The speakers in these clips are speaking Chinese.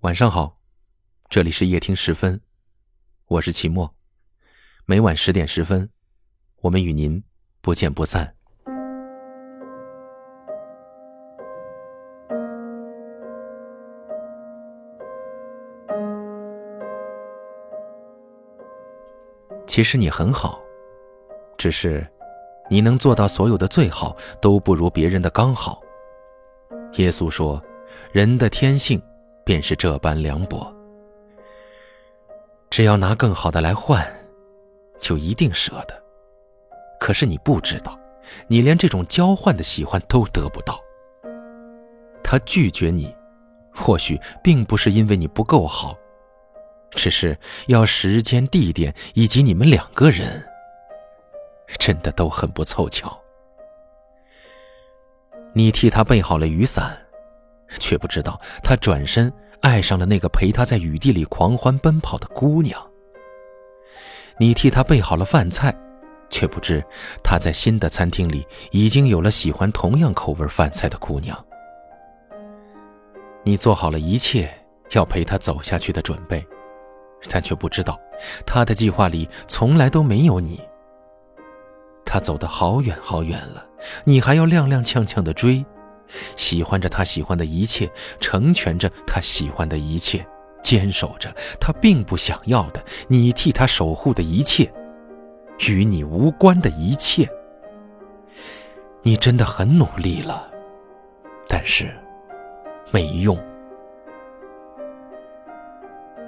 晚上好，这里是夜听十分，我是齐墨。每晚十点十分，我们与您不见不散。其实你很好，只是你能做到所有的最好都不如别人的刚好。耶稣说：“人的天性便是这般凉薄，只要拿更好的来换，就一定舍得。可是你不知道，你连这种交换的喜欢都得不到。他拒绝你，或许并不是因为你不够好。”只是要时间、地点以及你们两个人，真的都很不凑巧。你替他备好了雨伞，却不知道他转身爱上了那个陪他在雨地里狂欢奔跑的姑娘。你替他备好了饭菜，却不知他在新的餐厅里已经有了喜欢同样口味饭菜的姑娘。你做好了一切要陪他走下去的准备。但却不知道，他的计划里从来都没有你。他走得好远好远了，你还要踉踉跄跄的追，喜欢着他喜欢的一切，成全着他喜欢的一切，坚守着他并不想要的，你替他守护的一切，与你无关的一切。你真的很努力了，但是没用。《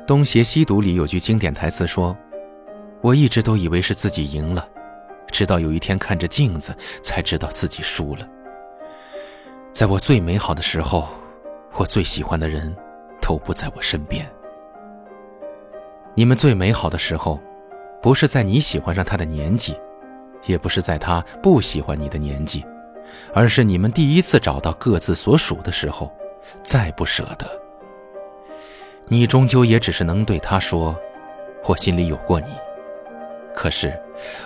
东邪西毒》里有句经典台词说：“我一直都以为是自己赢了，直到有一天看着镜子，才知道自己输了。在我最美好的时候，我最喜欢的人都不在我身边。你们最美好的时候，不是在你喜欢上他的年纪，也不是在他不喜欢你的年纪，而是你们第一次找到各自所属的时候，再不舍得。”你终究也只是能对他说：“我心里有过你。”可是，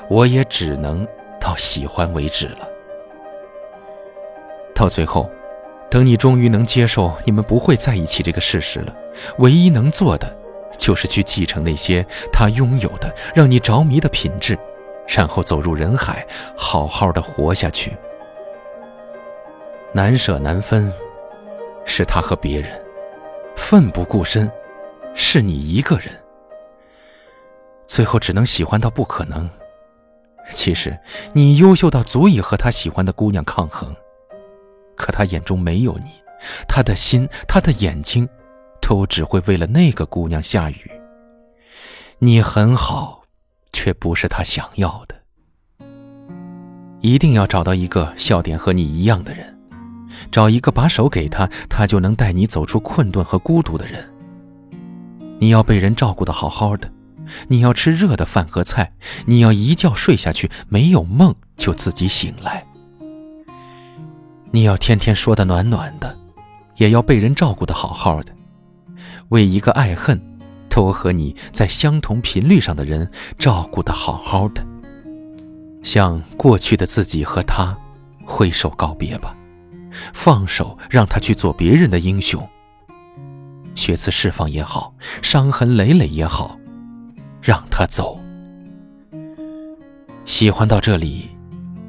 我也只能到喜欢为止了。到最后，等你终于能接受你们不会在一起这个事实了，唯一能做的，就是去继承那些他拥有的让你着迷的品质，然后走入人海，好好的活下去。难舍难分，是他和别人。奋不顾身，是你一个人，最后只能喜欢到不可能。其实你优秀到足以和他喜欢的姑娘抗衡，可他眼中没有你，他的心，他的眼睛，都只会为了那个姑娘下雨。你很好，却不是他想要的。一定要找到一个笑点和你一样的人。找一个把手给他，他就能带你走出困顿和孤独的人。你要被人照顾的好好的，你要吃热的饭和菜，你要一觉睡下去没有梦就自己醒来。你要天天说的暖暖的，也要被人照顾的好好的。为一个爱恨都和你在相同频率上的人照顾的好好的，向过去的自己和他挥手告别吧。放手，让他去做别人的英雄。血词释放也好，伤痕累累也好，让他走。喜欢到这里，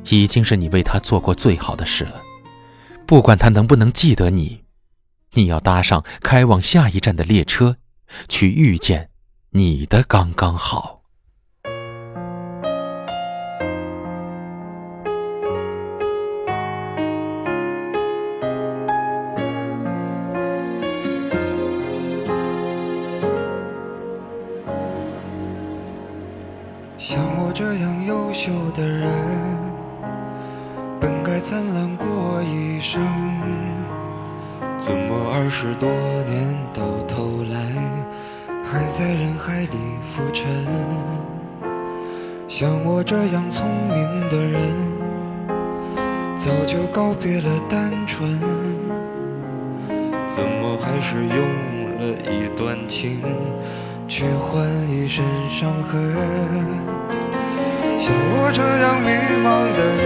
已经是你为他做过最好的事了。不管他能不能记得你，你要搭上开往下一站的列车，去遇见你的刚刚好。像我这样优秀的人，灿烂过一生，怎么二十多年到头来，还在人海里浮沉？像我这样聪明的人，早就告别了单纯，怎么还是用了一段情？去换一身伤痕，像我这样迷茫的人，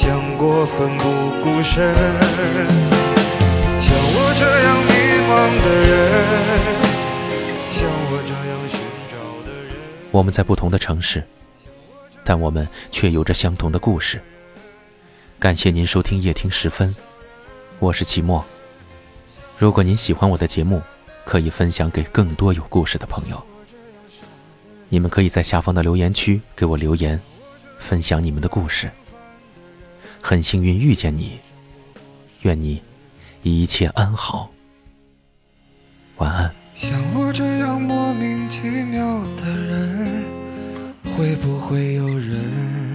想过奋不顾身，像我这样迷茫的人，像我这样寻找的人。我们在不同的城市，但我们却有着相同的故事。感谢您收听夜听时分，我是齐墨。如果您喜欢我的节目，可以分享给更多有故事的朋友。你们可以在下方的留言区给我留言，分享你们的故事。很幸运遇见你，愿你一切安好。晚安。像我这样莫名其妙的人，会不会有人